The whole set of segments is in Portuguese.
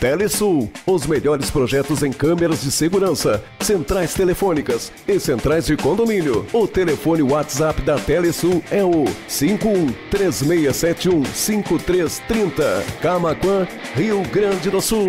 Telesul, os melhores projetos em câmeras de segurança, centrais telefônicas e centrais de condomínio. O telefone WhatsApp da Telesul é o 51 3671 5330. Camaquã, Rio Grande do Sul.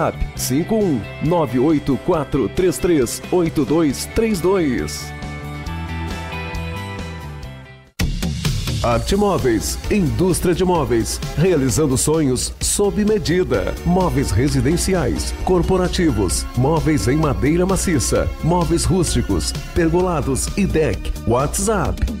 WhatsApp 51 984338232. Arte Móveis, indústria de móveis, realizando sonhos sob medida. Móveis residenciais, corporativos, móveis em madeira maciça, móveis rústicos, pergolados e deck. WhatsApp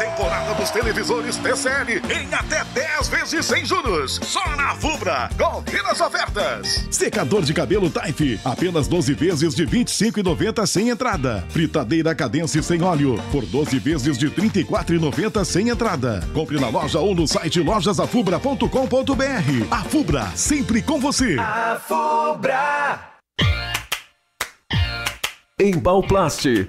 Temporada dos televisores TCL em até 10 vezes sem juros. Só na Fubra. Confira as ofertas. Secador de cabelo Taif, apenas 12 vezes de 25,90 sem entrada. Fritadeira Cadence sem óleo, por 12 vezes de 34,90 sem entrada. Compre na loja ou no site lojasafubra.com.br. A Fubra, sempre com você. A Fubra. Embalplast,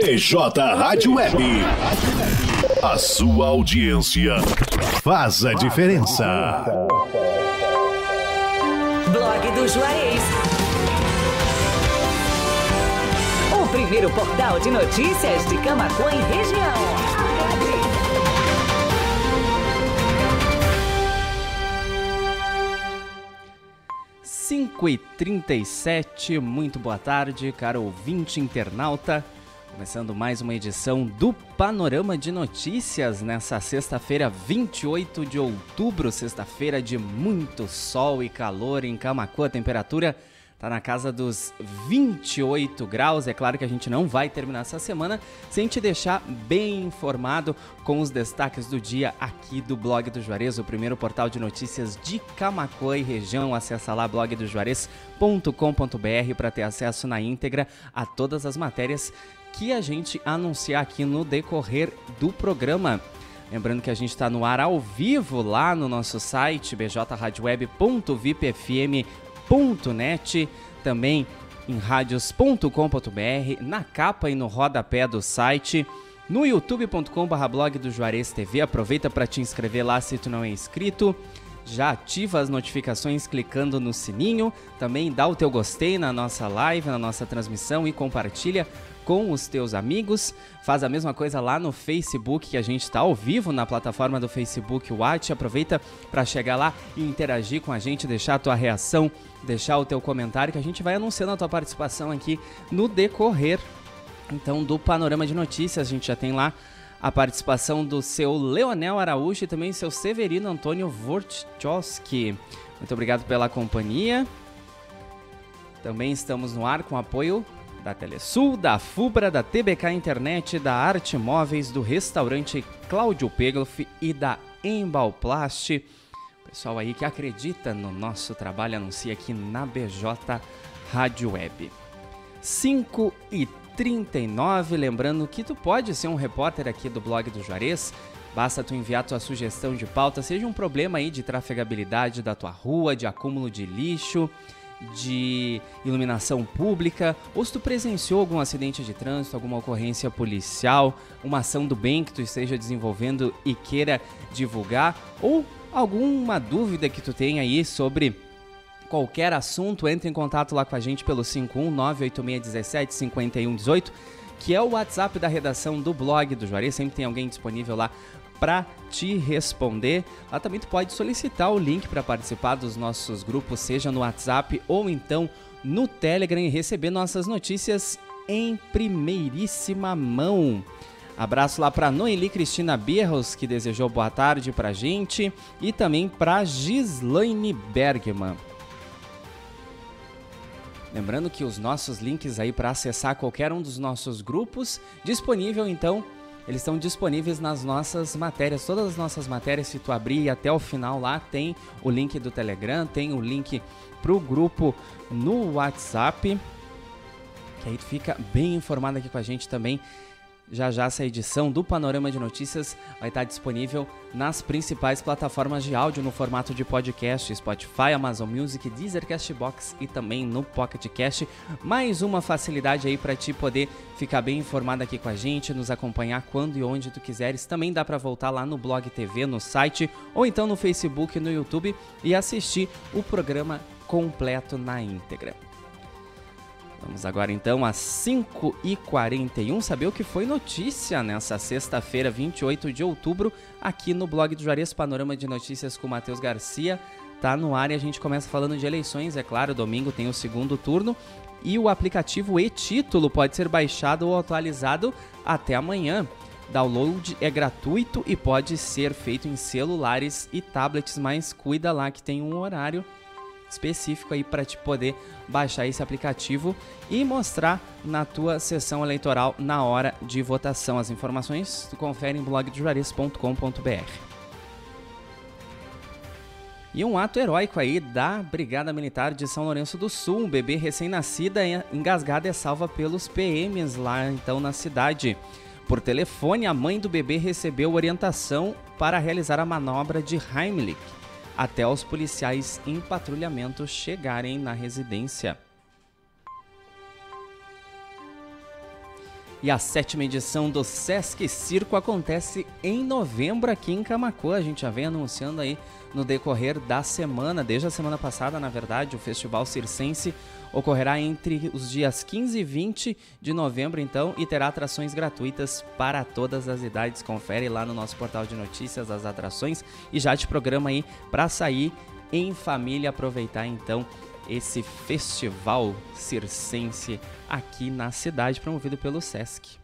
BJ Rádio Web. A sua audiência faz a diferença. Blog do Juarez. O primeiro portal de notícias de Camacuã e região. 5 e 37 muito boa tarde, caro ouvinte internauta. Começando mais uma edição do Panorama de Notícias nessa sexta-feira, 28 de outubro, sexta-feira de muito sol e calor em Camacuã. Temperatura Tá na casa dos 28 graus. É claro que a gente não vai terminar essa semana sem te deixar bem informado com os destaques do dia aqui do blog do Juarez, o primeiro portal de notícias de Camacuã e região. Acesse lá blogdojuarez.com.br para ter acesso na íntegra a todas as matérias que a gente anunciar aqui no decorrer do programa. Lembrando que a gente está no ar ao vivo lá no nosso site bjradioweb.vipfm.com net também em radios.com.br, na capa e no rodapé do site, no youtube.com.br blog do Juarez TV. Aproveita para te inscrever lá se tu não é inscrito. Já ativa as notificações clicando no sininho. Também dá o teu gostei na nossa live, na nossa transmissão e compartilha com os teus amigos. Faz a mesma coisa lá no Facebook, que a gente está ao vivo na plataforma do Facebook Watch. Aproveita para chegar lá e interagir com a gente, deixar a tua reação, deixar o teu comentário, que a gente vai anunciando a tua participação aqui no decorrer então do Panorama de Notícias. A gente já tem lá a participação do seu Leonel Araújo e também seu Severino Antônio Vortchowski. Muito obrigado pela companhia. Também estamos no ar com apoio da Telesul, da Fubra, da TBK Internet, da Arte Móveis, do restaurante Cláudio Pegloff e da Embalplast. Pessoal aí que acredita no nosso trabalho anuncia aqui na BJ Rádio Web. 5 e 39, lembrando que tu pode ser um repórter aqui do blog do Juarez. Basta tu enviar tua sugestão de pauta, seja um problema aí de trafegabilidade da tua rua, de acúmulo de lixo, de iluminação pública, ou se tu presenciou algum acidente de trânsito, alguma ocorrência policial, uma ação do bem que tu esteja desenvolvendo e queira divulgar, ou alguma dúvida que tu tenha aí sobre qualquer assunto, entre em contato lá com a gente pelo 51986175118, que é o WhatsApp da redação do blog do Juarez. Sempre tem alguém disponível lá para te responder. Lá também tu pode solicitar o link para participar dos nossos grupos, seja no WhatsApp ou então no Telegram e receber nossas notícias em primeiríssima mão. Abraço lá para Noeli Cristina Berros, que desejou boa tarde para gente, e também para Gislaine Bergman. Lembrando que os nossos links aí para acessar qualquer um dos nossos grupos, disponível então, eles estão disponíveis nas nossas matérias, todas as nossas matérias, se tu abrir até o final lá, tem o link do Telegram, tem o link pro grupo no WhatsApp, que aí tu fica bem informado aqui com a gente também já já essa edição do Panorama de Notícias vai estar disponível nas principais plataformas de áudio no formato de podcast, Spotify, Amazon Music, Deezer, Castbox e também no Pocket Cast. Mais uma facilidade aí para ti poder ficar bem informado aqui com a gente, nos acompanhar quando e onde tu quiseres. Também dá para voltar lá no Blog TV, no site ou então no Facebook, no YouTube e assistir o programa completo na íntegra. Vamos agora então às 5h41 saber o que foi notícia nessa sexta-feira, 28 de outubro, aqui no blog do Juarez Panorama de Notícias com Matheus Garcia. Tá no ar e a gente começa falando de eleições, é claro, domingo tem o segundo turno e o aplicativo e-título pode ser baixado ou atualizado até amanhã. Download é gratuito e pode ser feito em celulares e tablets, mas cuida lá que tem um horário específico aí para te poder baixar esse aplicativo e mostrar na tua sessão eleitoral na hora de votação. As informações tu confere em blogdejuarez.com.br. E um ato heróico aí da Brigada Militar de São Lourenço do Sul. Um bebê recém-nascida engasgada é salva pelos PMs lá então na cidade. Por telefone, a mãe do bebê recebeu orientação para realizar a manobra de Heimlich até os policiais em patrulhamento chegarem na residência. E a sétima edição do Sesc Circo acontece em novembro aqui em Camacuã. A gente já vem anunciando aí no decorrer da semana, desde a semana passada, na verdade, o Festival Circense ocorrerá entre os dias 15 e 20 de novembro, então, e terá atrações gratuitas para todas as idades. Confere lá no nosso portal de notícias as atrações e já te programa aí para sair em família, aproveitar então esse festival circense aqui na cidade, promovido pelo SESC.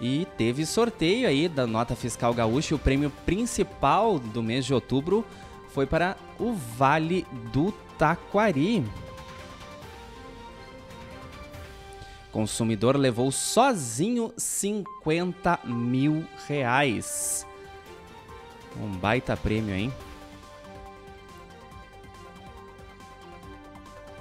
E teve sorteio aí da nota fiscal gaúcha. O prêmio principal do mês de outubro foi para o Vale do Taquari. Consumidor levou sozinho 50 mil reais. Um baita prêmio, hein?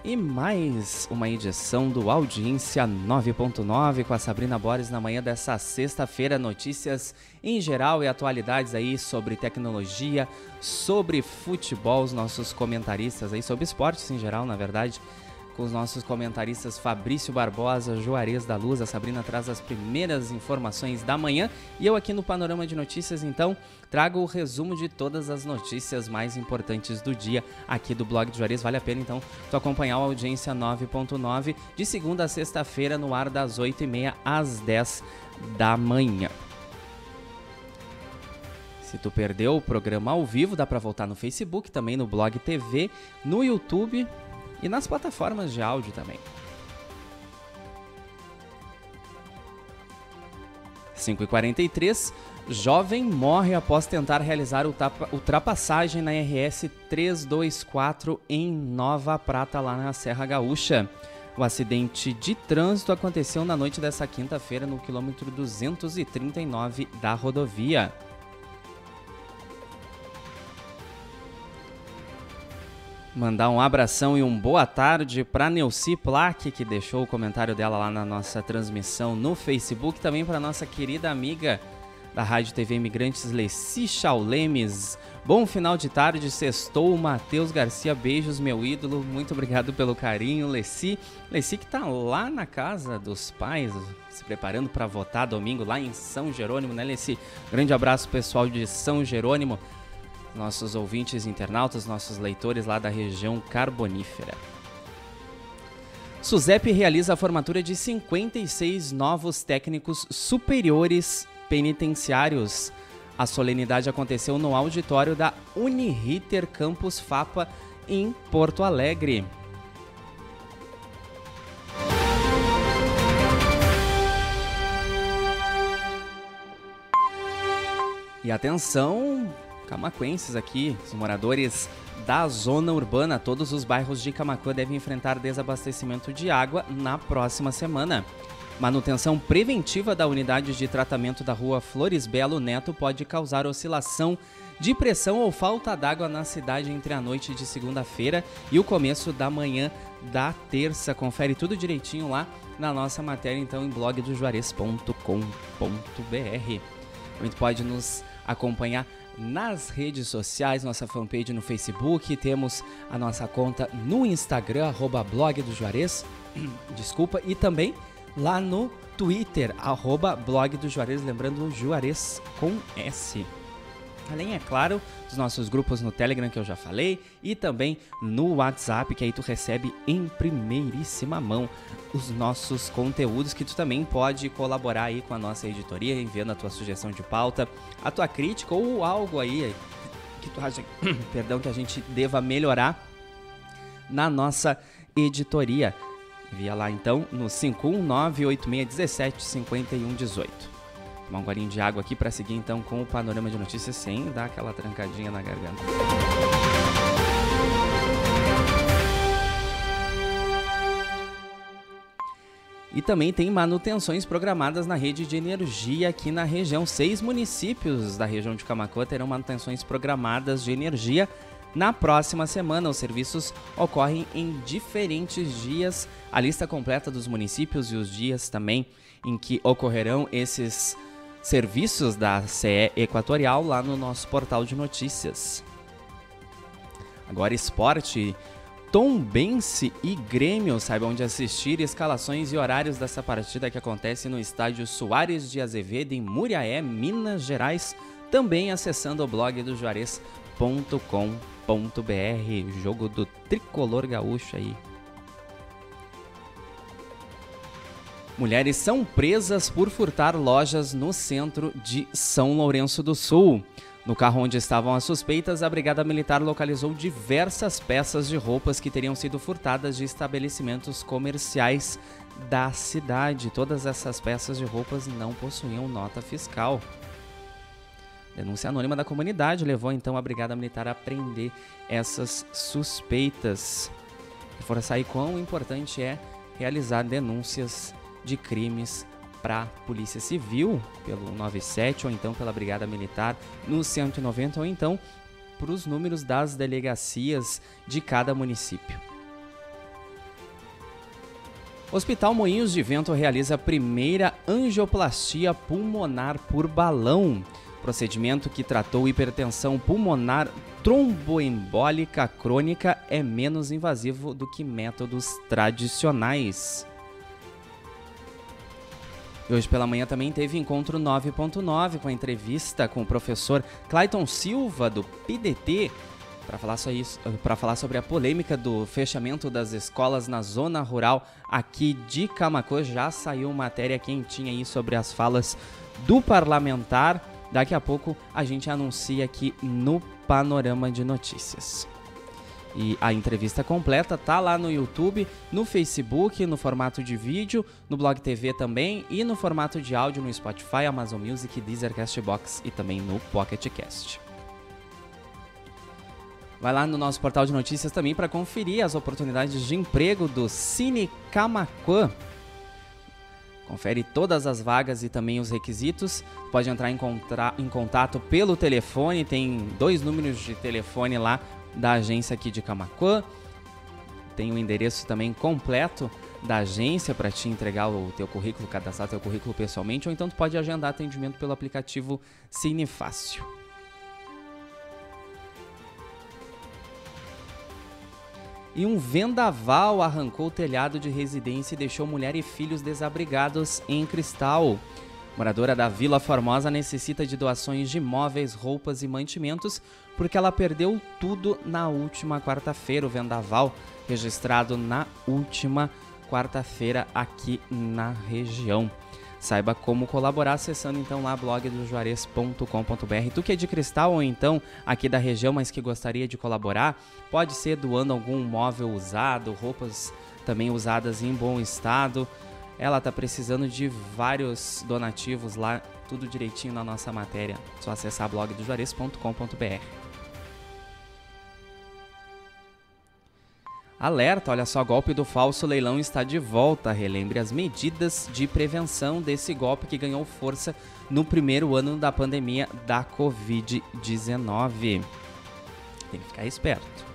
E mais uma edição do Audiência 9.9 com a Sabrina Borges na manhã dessa sexta-feira. Notícias em geral e atualidades aí sobre tecnologia, sobre futebol, os nossos comentaristas aí, sobre esportes em geral, na verdade com os nossos comentaristas Fabrício Barbosa, Juarez da Luz. A Sabrina traz as primeiras informações da manhã e eu aqui no Panorama de Notícias, então, trago o resumo de todas as notícias mais importantes do dia aqui do blog de Juarez. Vale a pena, então, tu acompanhar a audiência 9.9 de segunda a sexta-feira no ar das 8h30 às 10 da manhã. Se tu perdeu o programa ao vivo, dá para voltar no Facebook, também no Blog TV, no YouTube e nas plataformas de áudio também. 5h43, jovem morre após tentar realizar ultrapassagem na RS 324 em Nova Prata, lá na Serra Gaúcha. O acidente de trânsito aconteceu na noite dessa quinta-feira no quilômetro 239 da rodovia. Mandar um abração e um boa tarde para Neuci Plaque, que deixou o comentário dela lá na nossa transmissão no Facebook. Também para nossa querida amiga da Rádio TV Imigrantes, Leci Chaulemes. Bom final de tarde, sextou, Matheus Garcia, beijos, meu ídolo. Muito obrigado pelo carinho, Leci. Leci que tá lá na casa dos pais, se preparando para votar domingo lá em São Jerônimo, né, Leci? Grande abraço pessoal de São Jerônimo nossos ouvintes internautas, nossos leitores lá da região carbonífera. SUSEP realiza a formatura de 56 novos técnicos superiores penitenciários. A solenidade aconteceu no auditório da Uniriter Campus FAPA em Porto Alegre. E atenção, camaquenses aqui, os moradores da zona urbana, todos os bairros de Camacuã devem enfrentar desabastecimento de água na próxima semana. Manutenção preventiva da unidade de tratamento da rua Flores Belo Neto pode causar oscilação de pressão ou falta d'água na cidade entre a noite de segunda-feira e o começo da manhã da terça. Confere tudo direitinho lá na nossa matéria, então, em blogdojuarez.com.br. Muito pode nos acompanhar nas redes sociais, nossa fanpage no Facebook, temos a nossa conta no Instagram, arroba blog do Juarez, desculpa, e também lá no Twitter, arroba blog do Juarez, lembrando Juarez com S. Além, é claro, dos nossos grupos no Telegram que eu já falei e também no WhatsApp, que aí tu recebe em primeiríssima mão os nossos conteúdos que tu também pode colaborar aí com a nossa editoria, enviando a tua sugestão de pauta, a tua crítica ou algo aí que tu acha, perdão, que a gente deva melhorar na nossa editoria. Envia lá então no 51986175118 tomar um golinho de água aqui para seguir então com o panorama de notícias sem dar aquela trancadinha na garganta. E também tem manutenções programadas na rede de energia aqui na região. Seis municípios da região de Camacoa terão manutenções programadas de energia na próxima semana. Os serviços ocorrem em diferentes dias. A lista completa dos municípios e os dias também em que ocorrerão esses serviços da CE Equatorial lá no nosso portal de notícias. Agora esporte, Tombense e Grêmio saibam onde assistir escalações e horários dessa partida que acontece no estádio Soares de Azevedo em Muriaé, Minas Gerais, também acessando o blog do juarez.com.br, jogo do tricolor gaúcho aí. Mulheres são presas por furtar lojas no centro de São Lourenço do Sul. No carro onde estavam as suspeitas, a Brigada Militar localizou diversas peças de roupas que teriam sido furtadas de estabelecimentos comerciais da cidade. Todas essas peças de roupas não possuíam nota fiscal. Denúncia anônima da comunidade levou então a Brigada Militar a prender essas suspeitas. Reforçar aí quão importante é realizar denúncias de crimes para a Polícia Civil, pelo 97 ou então pela Brigada Militar no 190 ou então para os números das delegacias de cada município. Hospital Moinhos de Vento realiza a primeira angioplastia pulmonar por balão, procedimento que tratou hipertensão pulmonar tromboembólica crônica é menos invasivo do que métodos tradicionais. E hoje pela manhã também teve encontro 9.9 com a entrevista com o professor Clayton Silva do PDT para falar, sobre a polêmica do fechamento das escolas na zona rural aqui de Camacô. Já saiu matéria quentinha aí sobre as falas do parlamentar. Daqui a pouco a gente anuncia aqui no Panorama de Notícias. E a entrevista completa tá lá no YouTube, no Facebook, no formato de vídeo, no Blog TV também e no formato de áudio no Spotify, Amazon Music, Deezer, Castbox e também no Pocket Cast. Vai lá no nosso portal de notícias também para conferir as oportunidades de emprego do Cine Camaquã. Confere todas as vagas e também os requisitos. Pode entrar em contato pelo telefone, tem dois números de telefone lá da agência aqui de Camacuã. Tem o endereço também completo da agência para te entregar o teu currículo, cadastrar teu currículo pessoalmente, ou então tu pode agendar atendimento pelo aplicativo Cine Fácil. E um vendaval arrancou o telhado de residência e deixou mulher e filhos desabrigados em Cristal. Moradora da Vila Formosa necessita de doações de móveis, roupas e mantimentos porque ela perdeu tudo na última quarta-feira. O vendaval registrado na última quarta-feira aqui na região. Saiba como colaborar acessando então lá blogdojuarez.com.br. Tu que é de cristal ou então aqui da região, mas que gostaria de colaborar, pode ser doando algum móvel usado, roupas também usadas em bom estado ela tá precisando de vários donativos lá, tudo direitinho na nossa matéria. Só acessar blogdojuarez.com.br. Alerta, olha só, golpe do falso leilão está de volta. Relembre as medidas de prevenção desse golpe que ganhou força no primeiro ano da pandemia da Covid-19. Tem que ficar esperto.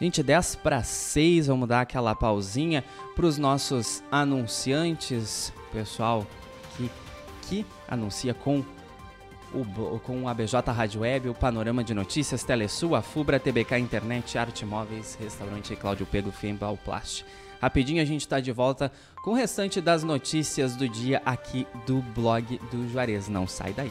Gente, 10 para 6, vamos dar aquela pausinha para os nossos anunciantes, pessoal que, que anuncia com o, com a BJ Rádio Web, o Panorama de Notícias, Telesul, a Fubra, TBK Internet, Arte Móveis, Restaurante Cláudio Pego, Fembal Plast. Rapidinho a gente está de volta com o restante das notícias do dia aqui do blog do Juarez. Não sai daí.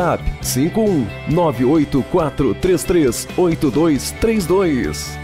WhatsApp 51 984338232.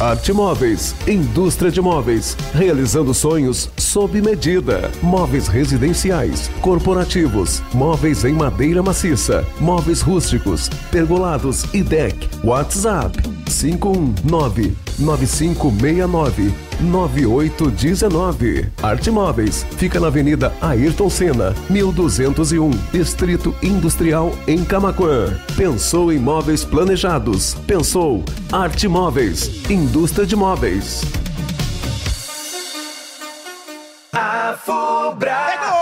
Arte Móveis, indústria de móveis, realizando sonhos sob medida. Móveis residenciais, corporativos, móveis em madeira maciça, móveis rústicos, pergolados e deck. WhatsApp 519 9569 9819. Arte Móveis fica na Avenida Ayrton Senna, 1201, Distrito Industrial em Camaquã. Pensou em móveis planejados? Pensou Arte Móveis, indústria de móveis. A Fubra.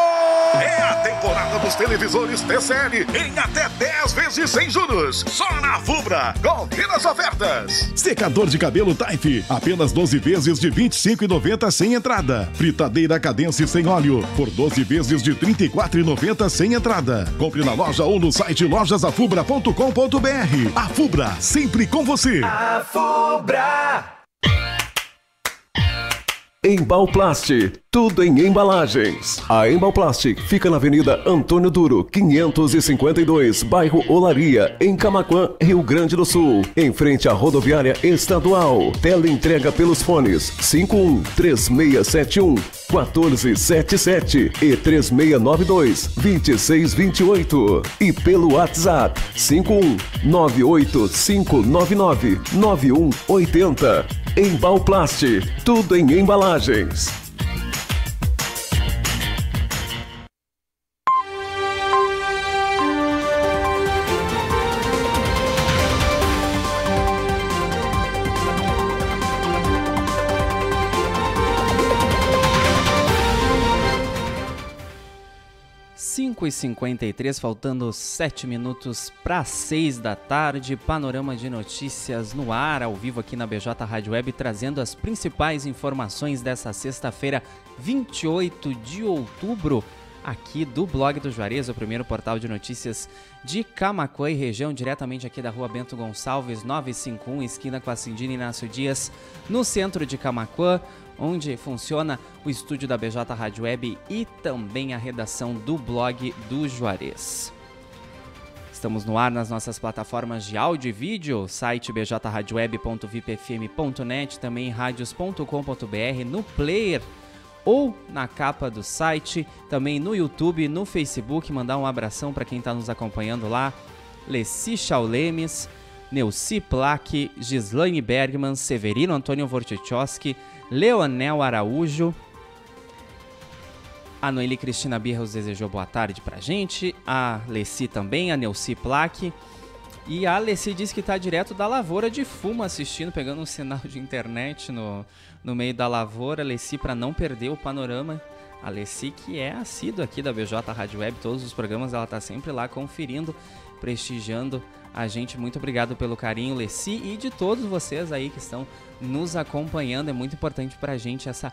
Temporada dos televisores TCL em até 10 vezes sem juros. Só na Fubra. Confira as ofertas. Secador de cabelo Taif, apenas 12 vezes de 25,90 sem entrada. Fritadeira Cadence sem óleo, por 12 vezes de 34,90 sem entrada. Compre na loja ou no site lojasafubra.com.br. A Fubra, sempre com você. A Fubra. Embalplast, tudo em embalagens. A Embalplast fica na Avenida Antônio Duro, 552, bairro Olaria, em Camaquã, Rio Grande do Sul, em frente à rodoviária estadual. Tela entrega pelos fones 51 3671 1477 e 3692 2628 e pelo WhatsApp 51 98599 9180. Embalplast, tudo em embalagens. 5 e 53 faltando 7 minutos para 6 da tarde. Panorama de notícias no ar, ao vivo aqui na BJ Rádio Web, trazendo as principais informações dessa sexta-feira, 28 de outubro, aqui do blog do Juarez, o primeiro portal de notícias de Camacuã e região, diretamente aqui da rua Bento Gonçalves, 951, esquina com a Cindina Inácio Dias, no centro de Camacuã onde funciona o estúdio da BJ Rádio Web e também a redação do blog do Juarez. Estamos no ar nas nossas plataformas de áudio e vídeo, site bjradioweb.vipfm.net, também radios.com.br, no player ou na capa do site, também no YouTube, no Facebook. Mandar um abração para quem está nos acompanhando lá. Leci Chaulemes, Neuci Plaque, Gislaine Bergman, Severino Antônio Vortichowski, Leonel Araújo. A Noeli Cristina Birros desejou boa tarde pra gente. A Leci também, a Neuci Plaque. E a Alessi disse que está direto da lavoura de fumo assistindo, pegando um sinal de internet no, no meio da lavoura. Alessi, para não perder o panorama. Alessi, que é assídua aqui da BJ Rádio Web, todos os programas ela está sempre lá conferindo, prestigiando a gente. Muito obrigado pelo carinho, Leci, e de todos vocês aí que estão nos acompanhando. É muito importante para a gente essa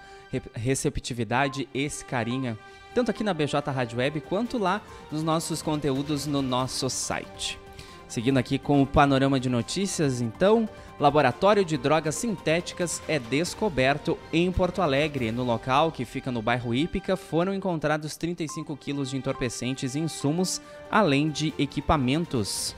receptividade, esse carinho, tanto aqui na BJ Rádio Web quanto lá nos nossos conteúdos no nosso site. Seguindo aqui com o panorama de notícias, então, laboratório de drogas sintéticas é descoberto em Porto Alegre. No local, que fica no bairro Ípica, foram encontrados 35 quilos de entorpecentes e insumos, além de equipamentos.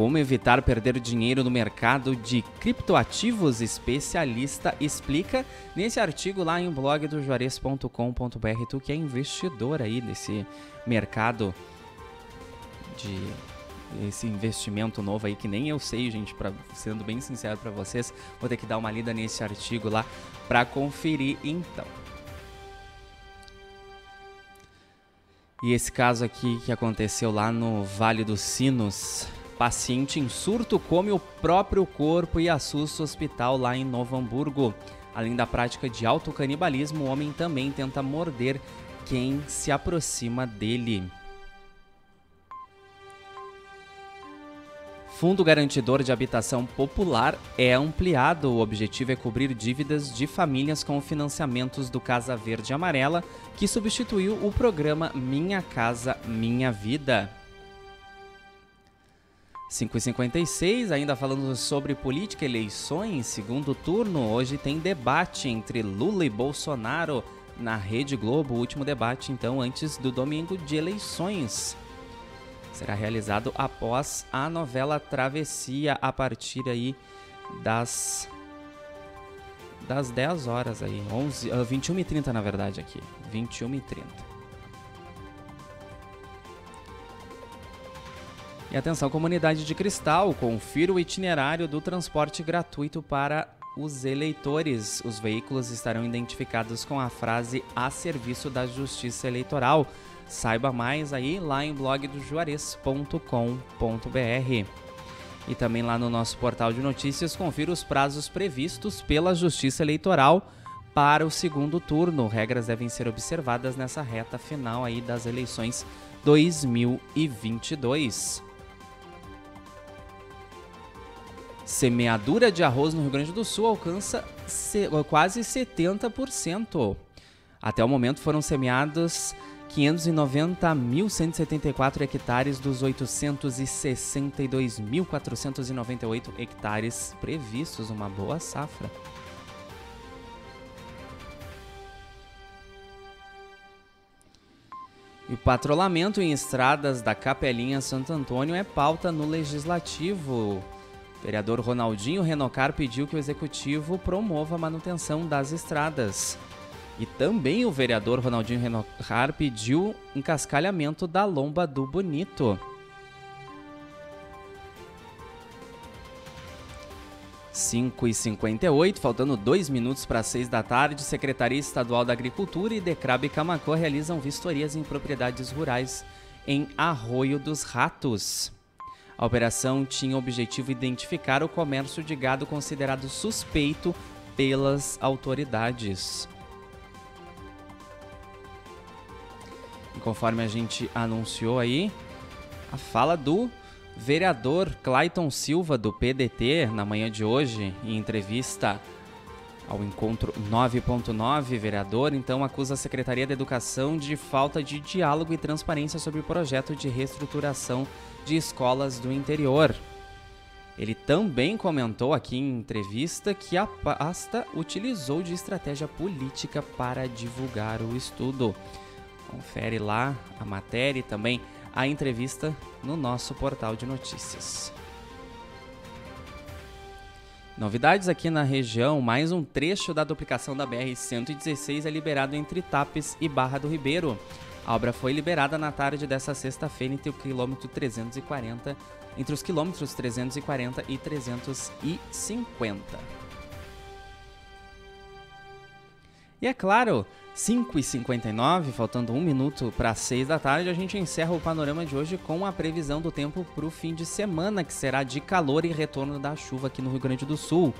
Como evitar perder dinheiro no mercado de criptoativos? Especialista explica nesse artigo lá em blog do juarez.com.br. Tu que é investidor aí nesse mercado de esse investimento novo aí que nem eu sei, gente, para sendo bem sincero para vocês, vou ter que dar uma lida nesse artigo lá para conferir então. E esse caso aqui que aconteceu lá no Vale dos Sinos, Paciente em surto come o próprio corpo e assusta o hospital lá em Novo Hamburgo. Além da prática de autocanibalismo, o homem também tenta morder quem se aproxima dele. Fundo Garantidor de Habitação Popular é ampliado. O objetivo é cobrir dívidas de famílias com financiamentos do Casa Verde Amarela, que substituiu o programa Minha Casa Minha Vida. 5h56, ainda falando sobre política, eleições, segundo turno. Hoje tem debate entre Lula e Bolsonaro na Rede Globo. O último debate, então, antes do domingo de eleições. Será realizado após a novela Travessia, a partir aí das das 10 horas aí, 11, uh, 21h30 na verdade aqui, 21h30. E atenção, comunidade de Cristal, confira o itinerário do transporte gratuito para os eleitores. Os veículos estarão identificados com a frase a serviço da Justiça Eleitoral. Saiba mais aí lá em blog do juarez.com.br. E também lá no nosso portal de notícias, confira os prazos previstos pela Justiça Eleitoral para o segundo turno. Regras devem ser observadas nessa reta final aí das eleições 2022. Semeadura de arroz no Rio Grande do Sul alcança quase 70%. Até o momento foram semeados 590.174 hectares dos 862.498 hectares previstos, uma boa safra. E o patrulhamento em estradas da Capelinha Santo Antônio é pauta no legislativo. O vereador Ronaldinho Renocar pediu que o executivo promova a manutenção das estradas. E também o vereador Ronaldinho Renocar pediu encascalhamento da lomba do Bonito. Cinco e cinquenta faltando dois minutos para seis da tarde, Secretaria Estadual da Agricultura e Decrab Camacô realizam vistorias em propriedades rurais em Arroio dos Ratos. A operação tinha o objetivo identificar o comércio de gado considerado suspeito pelas autoridades. E conforme a gente anunciou aí, a fala do vereador Clayton Silva do PDT na manhã de hoje, em entrevista ao encontro 9.9, vereador então acusa a Secretaria da Educação de falta de diálogo e transparência sobre o projeto de reestruturação de escolas do interior. Ele também comentou aqui em entrevista que a pasta utilizou de estratégia política para divulgar o estudo. Confere lá a matéria e também a entrevista no nosso portal de notícias. Novidades aqui na região, mais um trecho da duplicação da BR-116 é liberado entre Tapes e Barra do Ribeiro. A obra foi liberada na tarde dessa sexta-feira entre o quilômetro 340 entre os quilômetros 340 e 350. E é claro, 5h59, faltando um minuto para 6 da tarde, a gente encerra o panorama de hoje com a previsão do tempo para o fim de semana, que será de calor e retorno da chuva aqui no Rio Grande do Sul.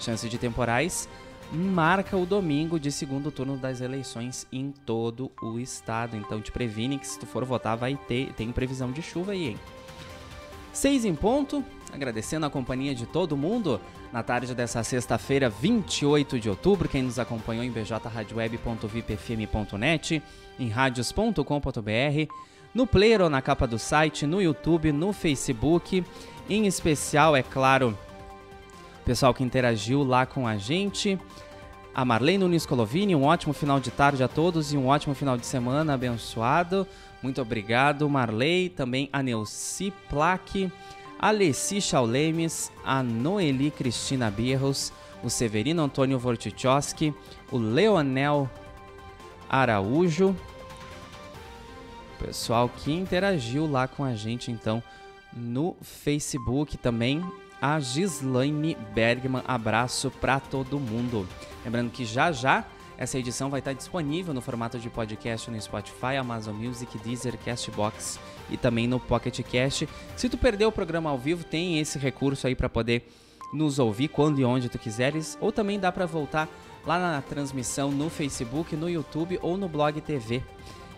Chance de temporais marca o domingo de segundo turno das eleições em todo o estado. Então te previne que se tu for votar vai ter, tem previsão de chuva aí, hein? 6 em ponto, agradecendo a companhia de todo mundo na tarde dessa sexta-feira, 28 de outubro. Quem nos acompanhou em bjradioweb.vipfm.net, em radios.com.br, no player ou na capa do site, no YouTube, no Facebook. Em especial, é claro, o pessoal que interagiu lá com a gente. A Marlene Nunes Colovini, um ótimo final de tarde a todos e um ótimo final de semana abençoado. Muito obrigado, Marley. Também a Neuci Plaque, a Leci Chaulemes, a Noeli Cristina Birros, o Severino Antônio Vortichowski, o Leonel Araújo. Pessoal que interagiu lá com a gente, então, no Facebook também. A Gislaine Bergman, abraço para todo mundo. Lembrando que já já essa edição vai estar disponível no formato de podcast no Spotify, Amazon Music, Deezer, Castbox e também no Pocket Cast. Se tu perdeu o programa ao vivo, tem esse recurso aí para poder nos ouvir quando e onde tu quiseres, ou também dá para voltar lá na transmissão no Facebook, no YouTube ou no Blog TV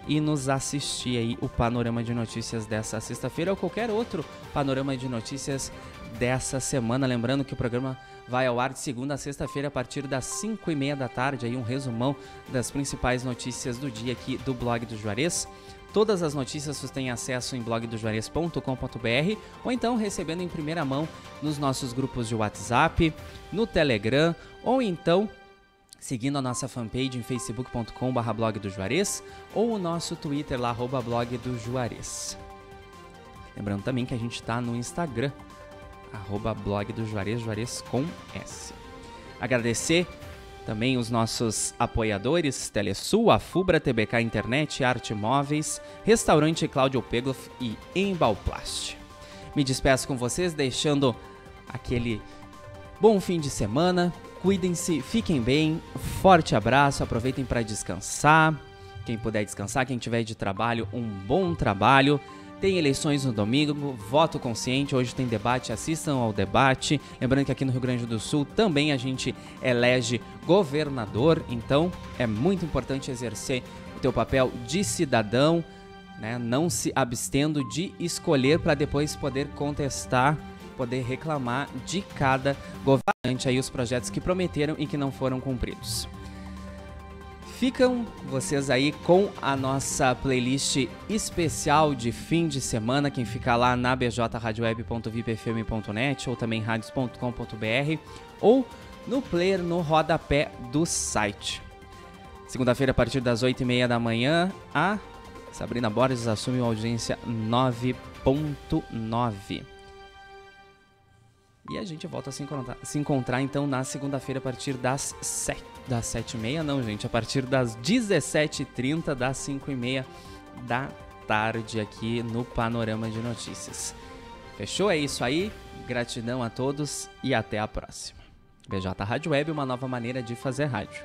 e nos assistir aí o panorama de notícias dessa sexta-feira ou qualquer outro panorama de notícias dessa semana. Lembrando que o programa vai ao ar de segunda a sexta-feira a partir das 5 e meia da tarde. Aí um resumão das principais notícias do dia aqui do blog do Juarez. Todas as notícias você tem acesso em blogdojuarez.com.br ou então recebendo em primeira mão nos nossos grupos de WhatsApp, no Telegram ou então seguindo a nossa fanpage em facebook.com.br blog do Juarez ou o nosso Twitter lá, arroba. Lembrando também que a gente está no Instagram, arroba blog do Juarez, Juarez com S. Agradecer também os nossos apoiadores, Telesul, Afubra, TBK Internet, Arte Móveis, Restaurante Cláudio Pegloff e Embalplast. Me despeço com vocês, deixando aquele bom fim de semana. Cuidem-se, fiquem bem, forte abraço, aproveitem para descansar. Quem puder descansar, quem tiver de trabalho, um bom trabalho. Tem eleições no domingo, voto consciente. Hoje tem debate, assistam ao debate. Lembrando que aqui no Rio Grande do Sul também a gente elege governador, então é muito importante exercer o teu papel de cidadão, né? não se abstendo de escolher para depois poder contestar, poder reclamar de cada governante aí os projetos que prometeram e que não foram cumpridos. Ficam vocês aí com a nossa playlist especial de fim de semana. Quem fica lá na bjradioweb.vipfm.net ou também radios.com.br ou no player no rodapé do site. Segunda-feira, a partir das 8h30 da manhã, a Sabrina Borges assume uma audiência 9.9. E a gente volta a se encontrar, se encontrar então na segunda-feira a partir das 7 das 7h30, não, gente, a partir das 17h30, das 5h30 da tarde aqui no Panorama de Notícias. Fechou? É isso aí. Gratidão a todos e até a próxima. BJ Rádio Web, uma nova maneira de fazer rádio.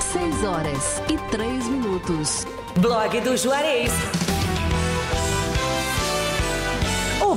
Seis horas e três minutos. Blog do Juarez.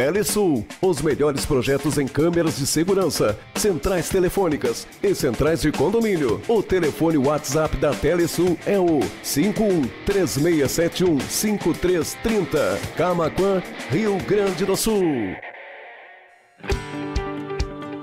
Telesul, os melhores projetos em câmeras de segurança, centrais telefônicas e centrais de condomínio. O telefone WhatsApp da Telesul é o 51 3671 5330. Camaquã, Rio Grande do Sul.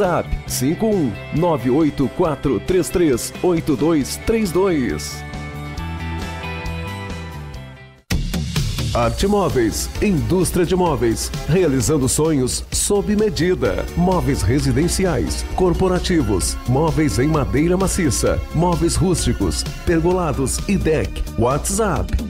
WhatsApp 51 984338232. Arte Móveis, indústria de móveis, realizando sonhos sob medida. Móveis residenciais, corporativos, móveis em madeira maciça, móveis rústicos, pergolados e deck. WhatsApp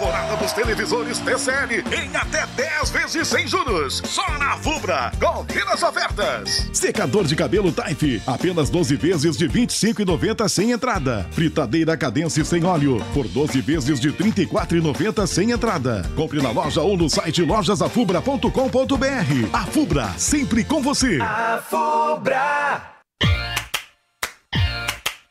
A temporada dos televisores TCL em até 10 vezes sem juros. Só na Fubra. Confira as ofertas. Secador de cabelo Taif, apenas 12 vezes de 25,90 sem entrada. Fritadeira Cadence sem óleo, por 12 vezes de 34,90 sem entrada. Compre na loja ou no site lojasafubra.com.br. A Fubra, sempre com você. A Fubra.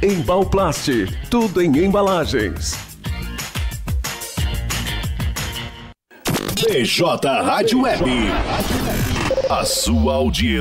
Embalplast, tudo em embalagens. BJ Rádio Web. A sua audiência.